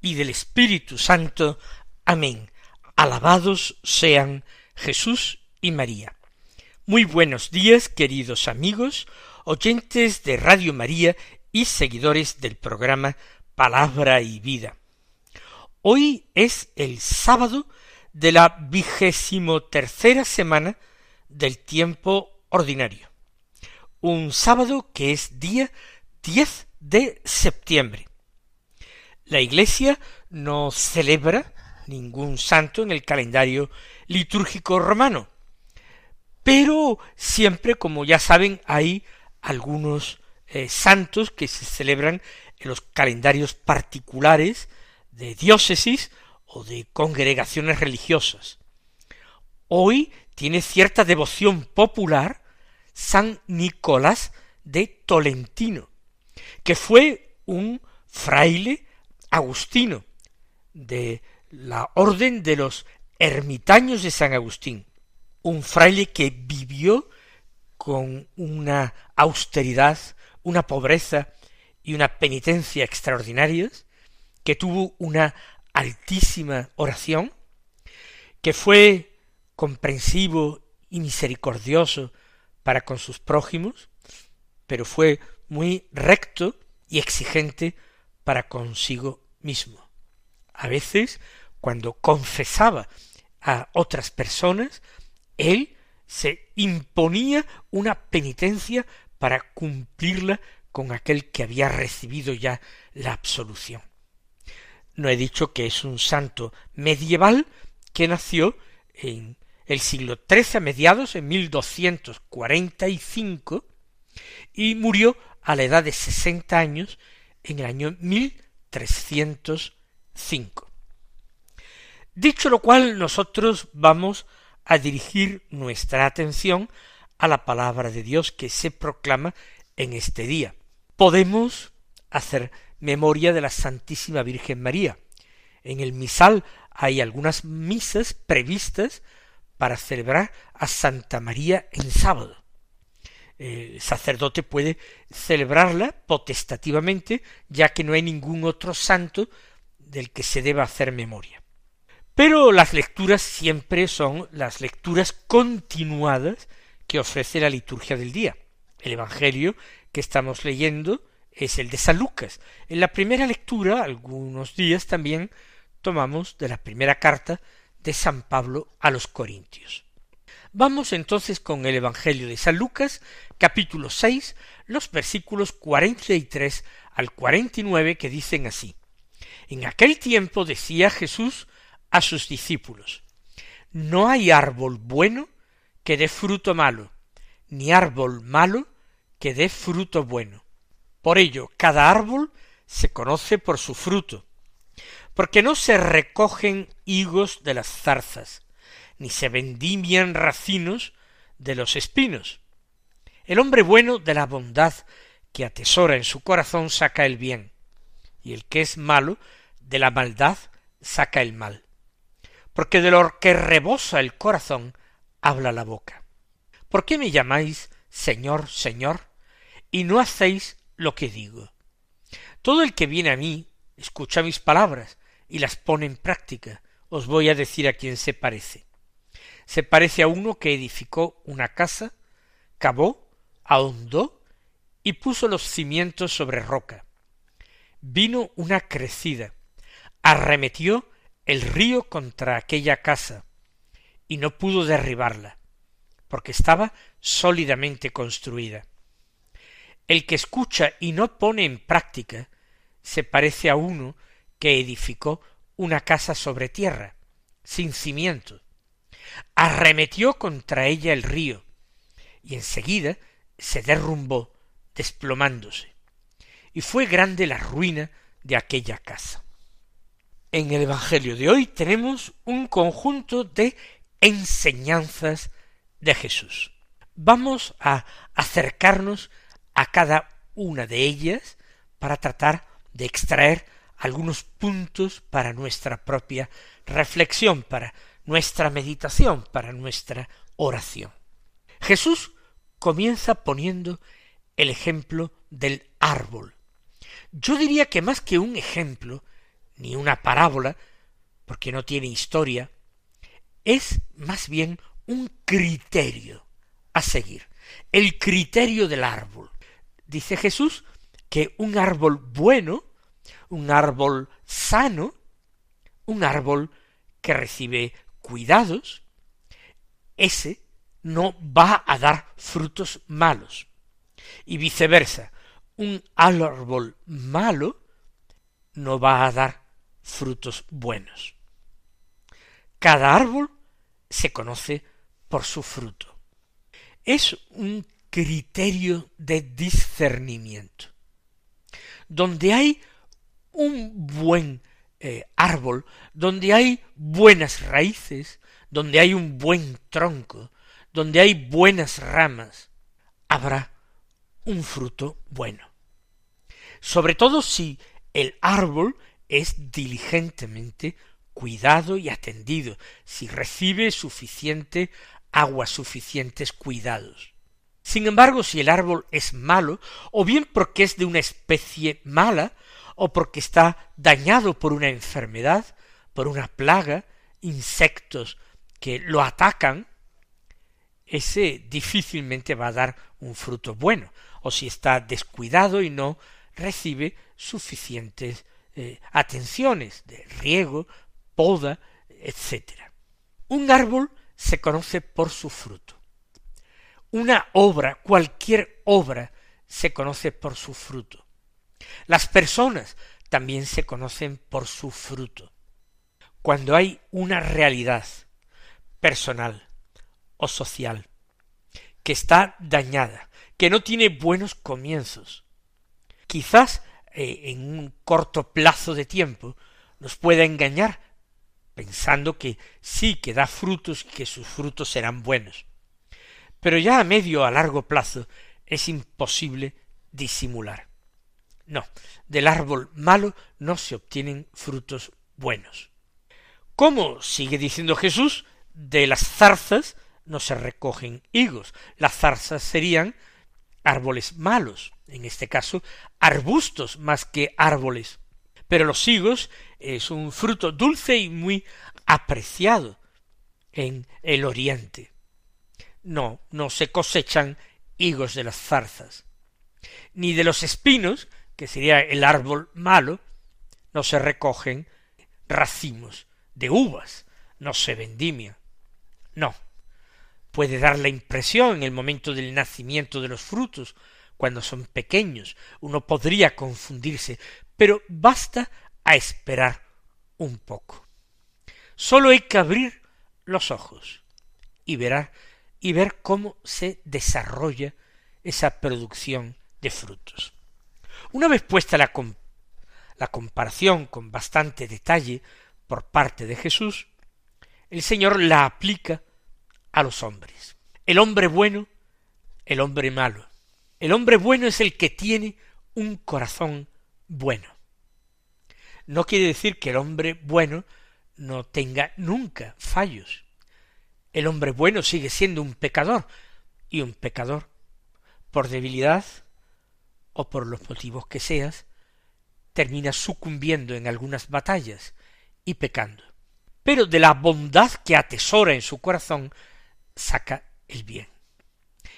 y del Espíritu Santo. Amén. Alabados sean Jesús y María. Muy buenos días, queridos amigos, oyentes de Radio María y seguidores del programa Palabra y Vida. Hoy es el sábado de la vigésimo tercera semana del tiempo ordinario. Un sábado que es día 10 de septiembre. La Iglesia no celebra ningún santo en el calendario litúrgico romano, pero siempre, como ya saben, hay algunos eh, santos que se celebran en los calendarios particulares de diócesis o de congregaciones religiosas. Hoy tiene cierta devoción popular San Nicolás de Tolentino, que fue un fraile agustino de la orden de los ermitaños de San Agustín, un fraile que vivió con una austeridad, una pobreza y una penitencia extraordinarias, que tuvo una altísima oración, que fue comprensivo y misericordioso para con sus prójimos, pero fue muy recto y exigente para consigo mismo. A veces, cuando confesaba a otras personas, él se imponía una penitencia para cumplirla con aquel que había recibido ya la absolución. No he dicho que es un santo medieval que nació en el siglo XIII a mediados en 1245 y murió a la edad de sesenta años en el año 1305. Dicho lo cual, nosotros vamos a dirigir nuestra atención a la palabra de Dios que se proclama en este día. Podemos hacer memoria de la Santísima Virgen María. En el misal hay algunas misas previstas para celebrar a Santa María en sábado el sacerdote puede celebrarla potestativamente, ya que no hay ningún otro santo del que se deba hacer memoria. Pero las lecturas siempre son las lecturas continuadas que ofrece la liturgia del día. El Evangelio que estamos leyendo es el de San Lucas. En la primera lectura, algunos días también tomamos de la primera carta de San Pablo a los Corintios. Vamos entonces con el Evangelio de San Lucas, capítulo seis, los versículos cuarenta y tres al cuarenta y nueve que dicen así. En aquel tiempo decía Jesús a sus discípulos, No hay árbol bueno que dé fruto malo, ni árbol malo que dé fruto bueno. Por ello, cada árbol se conoce por su fruto, porque no se recogen higos de las zarzas, ni se vendimian racinos de los espinos. El hombre bueno de la bondad que atesora en su corazón saca el bien, y el que es malo de la maldad saca el mal. Porque de lo que rebosa el corazón habla la boca. ¿Por qué me llamáis Señor, Señor, y no hacéis lo que digo? Todo el que viene a mí escucha mis palabras y las pone en práctica. Os voy a decir a quién se parece se parece a uno que edificó una casa, cavó, ahondó y puso los cimientos sobre roca. Vino una crecida, arremetió el río contra aquella casa, y no pudo derribarla, porque estaba sólidamente construida. El que escucha y no pone en práctica se parece a uno que edificó una casa sobre tierra, sin cimientos, arremetió contra ella el río, y enseguida se derrumbó, desplomándose, y fue grande la ruina de aquella casa. En el Evangelio de hoy tenemos un conjunto de enseñanzas de Jesús. Vamos a acercarnos a cada una de ellas para tratar de extraer algunos puntos para nuestra propia reflexión, para nuestra meditación, para nuestra oración. Jesús comienza poniendo el ejemplo del árbol. Yo diría que más que un ejemplo, ni una parábola, porque no tiene historia, es más bien un criterio a seguir, el criterio del árbol. Dice Jesús que un árbol bueno, un árbol sano, un árbol que recibe cuidados, ese no va a dar frutos malos. Y viceversa, un árbol malo no va a dar frutos buenos. Cada árbol se conoce por su fruto. Es un criterio de discernimiento. Donde hay un buen eh, árbol, donde hay buenas raíces, donde hay un buen tronco, donde hay buenas ramas, habrá un fruto bueno. Sobre todo si el árbol es diligentemente cuidado y atendido, si recibe suficiente agua, suficientes cuidados. Sin embargo, si el árbol es malo, o bien porque es de una especie mala, o porque está dañado por una enfermedad, por una plaga, insectos que lo atacan, ese difícilmente va a dar un fruto bueno, o si está descuidado y no recibe suficientes eh, atenciones de riego, poda, etc. Un árbol se conoce por su fruto. Una obra, cualquier obra, se conoce por su fruto. Las personas también se conocen por su fruto. Cuando hay una realidad personal o social que está dañada, que no tiene buenos comienzos, quizás eh, en un corto plazo de tiempo nos pueda engañar pensando que sí que da frutos y que sus frutos serán buenos. Pero ya a medio o a largo plazo es imposible disimular. No, del árbol malo no se obtienen frutos buenos. ¿Cómo sigue diciendo Jesús? De las zarzas no se recogen higos. Las zarzas serían árboles malos, en este caso arbustos más que árboles. Pero los higos es un fruto dulce y muy apreciado en el oriente. No, no se cosechan higos de las zarzas, ni de los espinos, que sería el árbol malo, no se recogen racimos de uvas, no se vendimia. No. Puede dar la impresión en el momento del nacimiento de los frutos, cuando son pequeños, uno podría confundirse, pero basta a esperar un poco. Sólo hay que abrir los ojos y verá y ver cómo se desarrolla esa producción de frutos. Una vez puesta la, la comparación con bastante detalle por parte de Jesús, el Señor la aplica a los hombres. El hombre bueno, el hombre malo. El hombre bueno es el que tiene un corazón bueno. No quiere decir que el hombre bueno no tenga nunca fallos. El hombre bueno sigue siendo un pecador, y un pecador, por debilidad, o por los motivos que seas, termina sucumbiendo en algunas batallas y pecando. Pero de la bondad que atesora en su corazón saca el bien.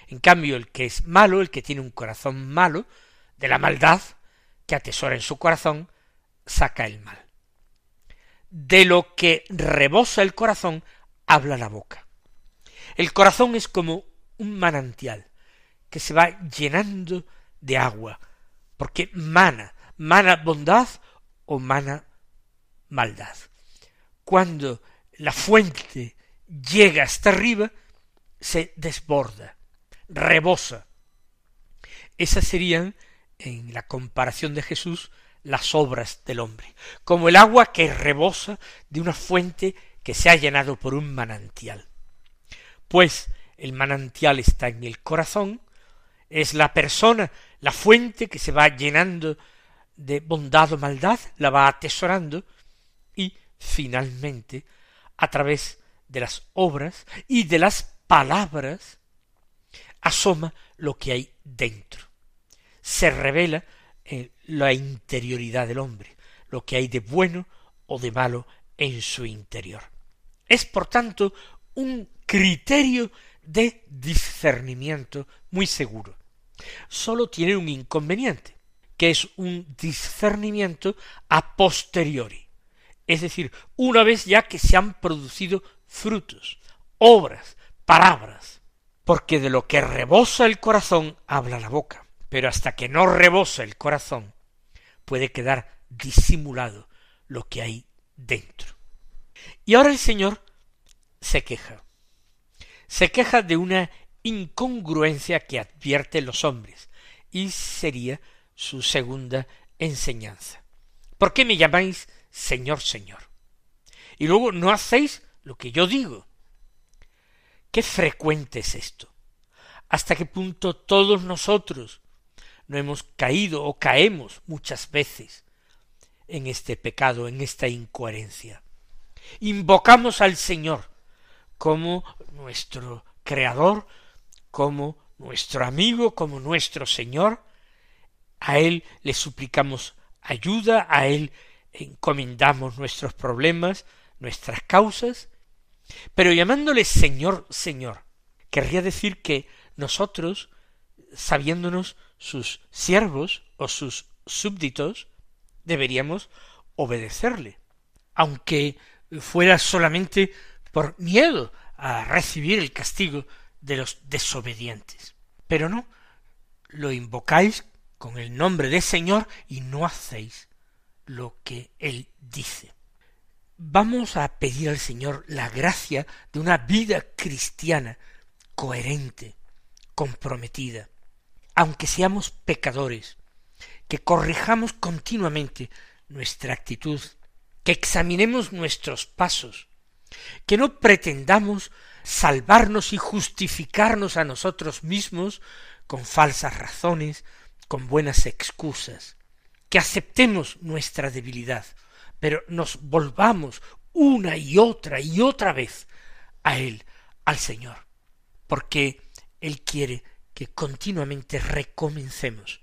En cambio, el que es malo, el que tiene un corazón malo, de la maldad que atesora en su corazón, saca el mal. De lo que rebosa el corazón, habla la boca. El corazón es como un manantial que se va llenando de agua, porque mana, mana bondad o mana maldad. Cuando la fuente llega hasta arriba, se desborda, rebosa. Esas serían, en la comparación de Jesús, las obras del hombre, como el agua que rebosa de una fuente que se ha llenado por un manantial. Pues el manantial está en el corazón, es la persona, la fuente que se va llenando de bondad o maldad, la va atesorando, y finalmente, a través de las obras y de las palabras, asoma lo que hay dentro. Se revela en la interioridad del hombre, lo que hay de bueno o de malo en su interior. Es, por tanto, un criterio de discernimiento muy seguro. Solo tiene un inconveniente, que es un discernimiento a posteriori, es decir, una vez ya que se han producido frutos, obras, palabras, porque de lo que rebosa el corazón habla la boca, pero hasta que no rebosa el corazón puede quedar disimulado lo que hay dentro. Y ahora el Señor se queja. Se queja de una incongruencia que advierten los hombres, y sería su segunda enseñanza. ¿Por qué me llamáis Señor, Señor? Y luego no hacéis lo que yo digo. Qué frecuente es esto. Hasta qué punto todos nosotros no hemos caído o caemos muchas veces en este pecado, en esta incoherencia. Invocamos al Señor como nuestro Creador, como nuestro amigo, como nuestro Señor, a Él le suplicamos ayuda, a Él encomendamos nuestros problemas, nuestras causas, pero llamándole Señor, Señor, querría decir que nosotros, sabiéndonos sus siervos o sus súbditos, deberíamos obedecerle, aunque fuera solamente por miedo a recibir el castigo de los desobedientes. Pero no, lo invocáis con el nombre de Señor y no hacéis lo que Él dice. Vamos a pedir al Señor la gracia de una vida cristiana coherente, comprometida, aunque seamos pecadores, que corrijamos continuamente nuestra actitud, que examinemos nuestros pasos, que no pretendamos salvarnos y justificarnos a nosotros mismos con falsas razones, con buenas excusas, que aceptemos nuestra debilidad, pero nos volvamos una y otra y otra vez a Él, al Señor, porque Él quiere que continuamente recomencemos,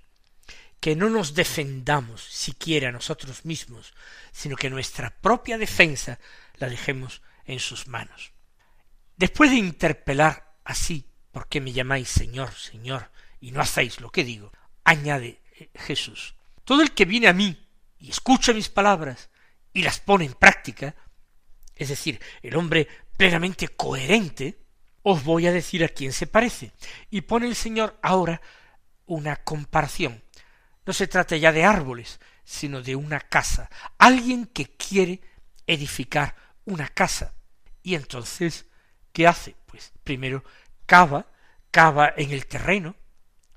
que no nos defendamos siquiera nosotros mismos, sino que nuestra propia defensa la dejemos en sus manos. Después de interpelar así, ¿por qué me llamáis Señor, Señor, y no hacéis lo que digo? añade Jesús, todo el que viene a mí y escucha mis palabras y las pone en práctica, es decir, el hombre plenamente coherente, os voy a decir a quién se parece. Y pone el Señor ahora una comparación. No se trata ya de árboles, sino de una casa. Alguien que quiere edificar una casa. Y entonces, ¿qué hace? Pues primero cava, cava en el terreno,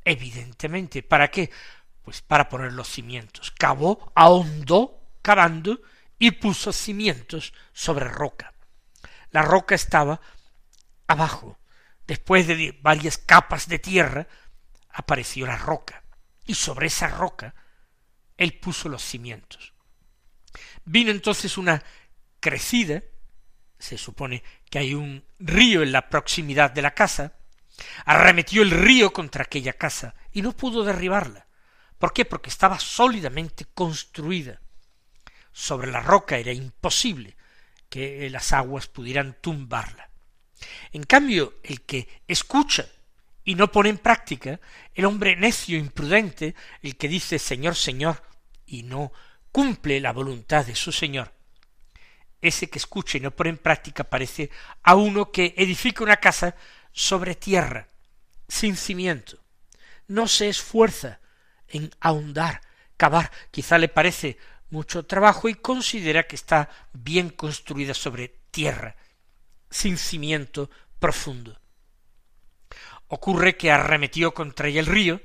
evidentemente. ¿Para qué? Pues para poner los cimientos. Cavó, ahondó, cavando, y puso cimientos sobre roca. La roca estaba abajo. Después de varias capas de tierra, apareció la roca. Y sobre esa roca, él puso los cimientos. Vino entonces una crecida, se supone que hay un río en la proximidad de la casa, arremetió el río contra aquella casa y no pudo derribarla. ¿Por qué? Porque estaba sólidamente construida. Sobre la roca era imposible que las aguas pudieran tumbarla. En cambio, el que escucha y no pone en práctica, el hombre necio, imprudente, el que dice Señor, Señor, y no cumple la voluntad de su Señor, ese que escucha y no pone en práctica parece a uno que edifica una casa sobre tierra, sin cimiento. No se esfuerza en ahondar, cavar, quizá le parece mucho trabajo y considera que está bien construida sobre tierra, sin cimiento profundo. Ocurre que arremetió contra ella el río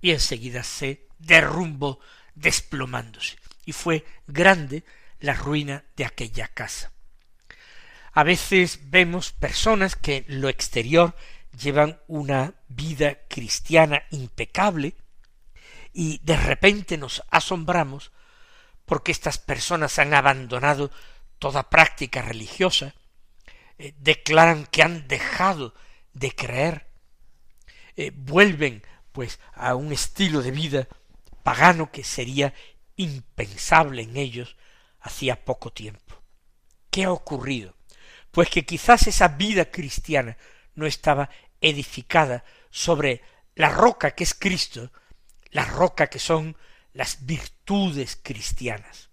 y enseguida se derrumbó desplomándose, y fue grande la ruina de aquella casa. A veces vemos personas que en lo exterior llevan una vida cristiana impecable y de repente nos asombramos porque estas personas han abandonado toda práctica religiosa, eh, declaran que han dejado de creer, eh, vuelven pues a un estilo de vida pagano que sería impensable en ellos hacía poco tiempo. ¿Qué ha ocurrido? Pues que quizás esa vida cristiana no estaba edificada sobre la roca que es Cristo, la roca que son las virtudes cristianas.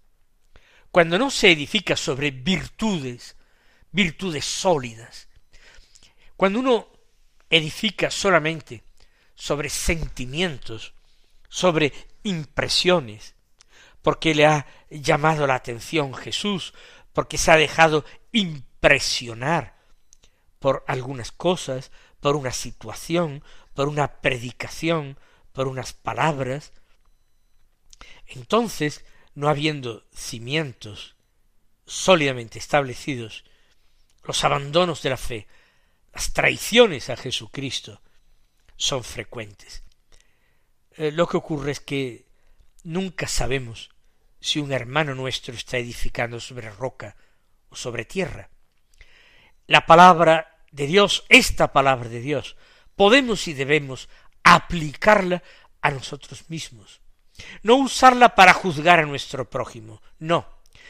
Cuando no se edifica sobre virtudes, virtudes sólidas, cuando uno edifica solamente sobre sentimientos, sobre impresiones, porque le ha llamado la atención Jesús, porque se ha dejado impresionar por algunas cosas, por una situación, por una predicación, por unas palabras, entonces, no habiendo cimientos sólidamente establecidos, los abandonos de la fe, las traiciones a Jesucristo son frecuentes. Eh, lo que ocurre es que nunca sabemos si un hermano nuestro está edificando sobre roca o sobre tierra. La palabra de Dios, esta palabra de Dios, podemos y debemos aplicarla a nosotros mismos. No usarla para juzgar a nuestro prójimo, no,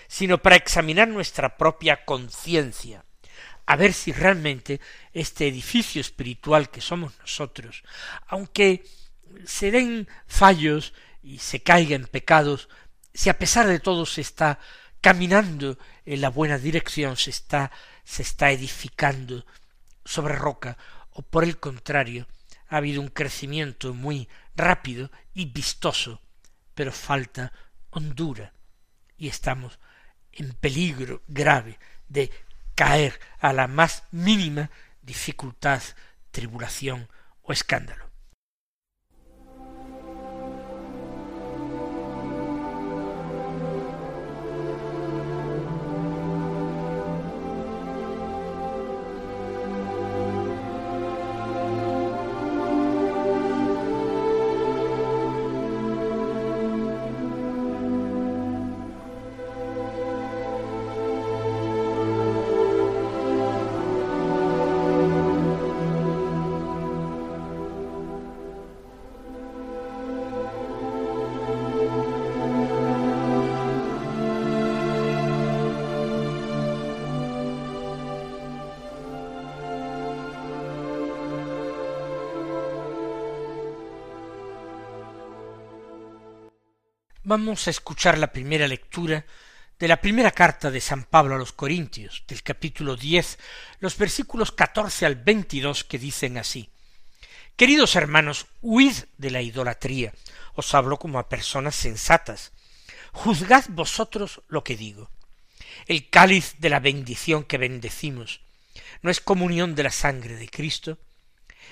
sino para examinar nuestra propia conciencia, a ver si realmente este edificio espiritual que somos nosotros, aunque se den fallos y se caigan pecados, si a pesar de todo se está caminando en la buena dirección, se está, se está edificando sobre roca, o por el contrario, ha habido un crecimiento muy rápido y vistoso, pero falta hondura, y estamos en peligro grave de caer a la más mínima dificultad, tribulación o escándalo. Vamos a escuchar la primera lectura de la primera carta de San Pablo a los Corintios, del capítulo diez, los versículos catorce al veintidós que dicen así Queridos hermanos, huid de la idolatría. Os hablo como a personas sensatas. Juzgad vosotros lo que digo. El cáliz de la bendición que bendecimos no es comunión de la sangre de Cristo,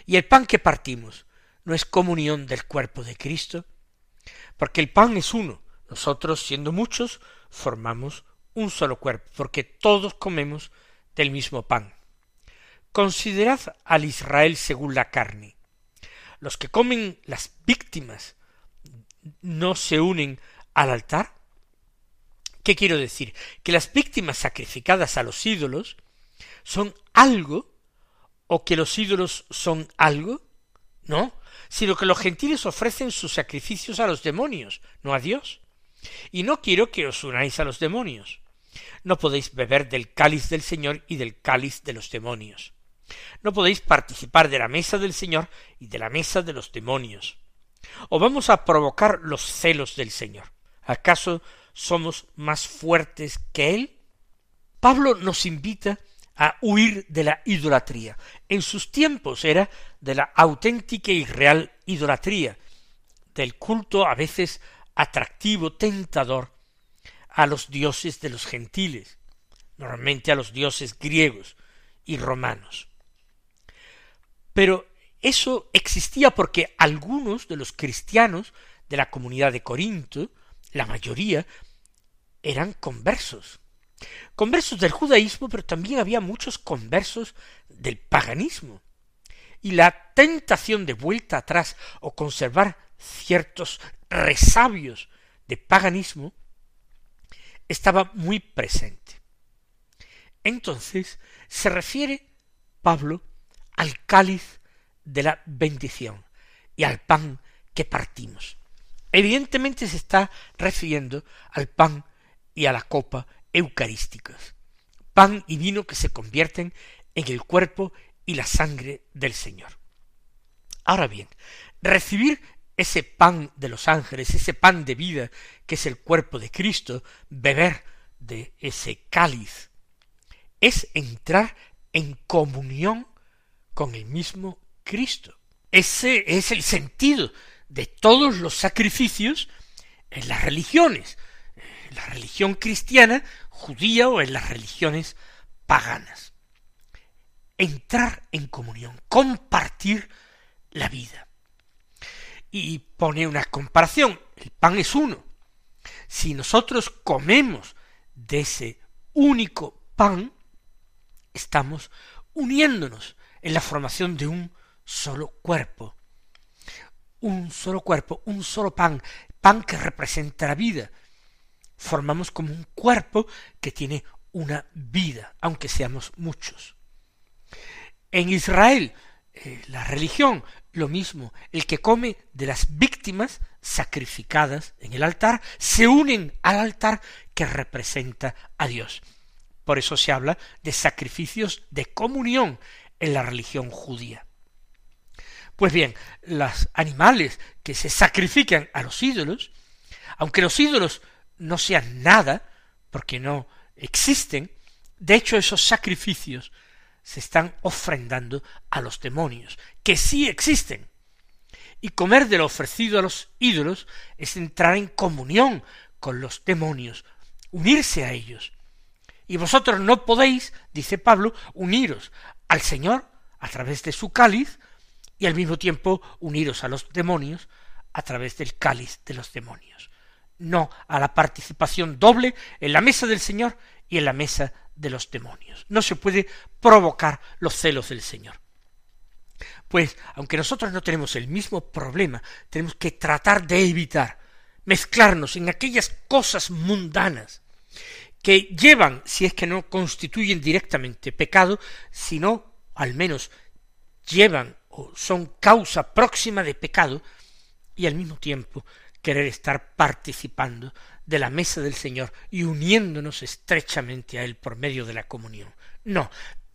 y el pan que partimos no es comunión del cuerpo de Cristo porque el pan es uno, nosotros siendo muchos formamos un solo cuerpo, porque todos comemos del mismo pan. Considerad al Israel según la carne. Los que comen las víctimas no se unen al altar. ¿Qué quiero decir? Que las víctimas sacrificadas a los ídolos son algo o que los ídolos son algo. No, sino que los gentiles ofrecen sus sacrificios a los demonios, no a Dios. Y no quiero que os unáis a los demonios. No podéis beber del cáliz del Señor y del cáliz de los demonios. No podéis participar de la mesa del Señor y de la mesa de los demonios. ¿O vamos a provocar los celos del Señor? ¿Acaso somos más fuertes que Él? Pablo nos invita a huir de la idolatría. En sus tiempos era de la auténtica y real idolatría, del culto a veces atractivo, tentador, a los dioses de los gentiles, normalmente a los dioses griegos y romanos. Pero eso existía porque algunos de los cristianos de la comunidad de Corinto, La mayoría eran conversos. Conversos del judaísmo, pero también había muchos conversos del paganismo. Y la tentación de vuelta atrás o conservar ciertos resabios de paganismo estaba muy presente. Entonces se refiere Pablo al cáliz de la bendición y al pan que partimos. Evidentemente se está refiriendo al pan y a la copa eucarísticas, pan y vino que se convierten en el cuerpo y la sangre del Señor. Ahora bien, recibir ese pan de los ángeles, ese pan de vida que es el cuerpo de Cristo, beber de ese cáliz, es entrar en comunión con el mismo Cristo. Ese es el sentido de todos los sacrificios en las religiones, en la religión cristiana, judía o en las religiones paganas. Entrar en comunión, compartir la vida y pone una comparación. El pan es uno. Si nosotros comemos de ese único pan, estamos uniéndonos en la formación de un solo cuerpo. Un solo cuerpo, un solo pan, pan que representa la vida. Formamos como un cuerpo que tiene una vida, aunque seamos muchos. En Israel, eh, la religión lo mismo, el que come de las víctimas sacrificadas en el altar, se unen al altar que representa a Dios. Por eso se habla de sacrificios de comunión en la religión judía. Pues bien, los animales que se sacrifican a los ídolos, aunque los ídolos no sean nada, porque no existen, de hecho esos sacrificios se están ofrendando a los demonios, que sí existen. Y comer de lo ofrecido a los ídolos es entrar en comunión con los demonios, unirse a ellos. Y vosotros no podéis, dice Pablo, uniros al Señor a través de su cáliz y al mismo tiempo uniros a los demonios a través del cáliz de los demonios. No a la participación doble en la mesa del Señor y en la mesa de los demonios. No se puede provocar los celos del Señor. Pues, aunque nosotros no tenemos el mismo problema, tenemos que tratar de evitar mezclarnos en aquellas cosas mundanas que llevan, si es que no constituyen directamente pecado, sino al menos llevan o son causa próxima de pecado, y al mismo tiempo querer estar participando de la mesa del Señor y uniéndonos estrechamente a Él por medio de la comunión. No,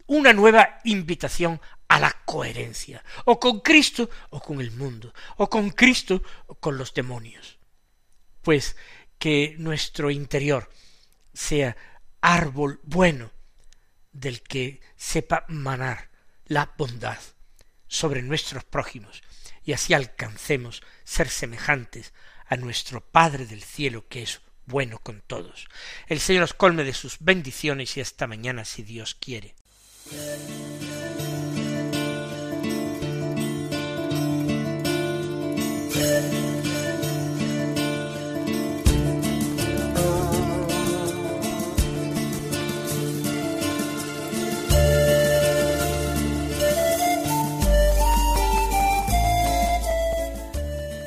una nueva invitación a la coherencia, o con Cristo o con el mundo, o con Cristo o con los demonios. Pues que nuestro interior sea árbol bueno del que sepa manar la bondad sobre nuestros prójimos, y así alcancemos ser semejantes a nuestro Padre del cielo que es bueno con todos. El Señor os colme de sus bendiciones y hasta mañana si Dios quiere.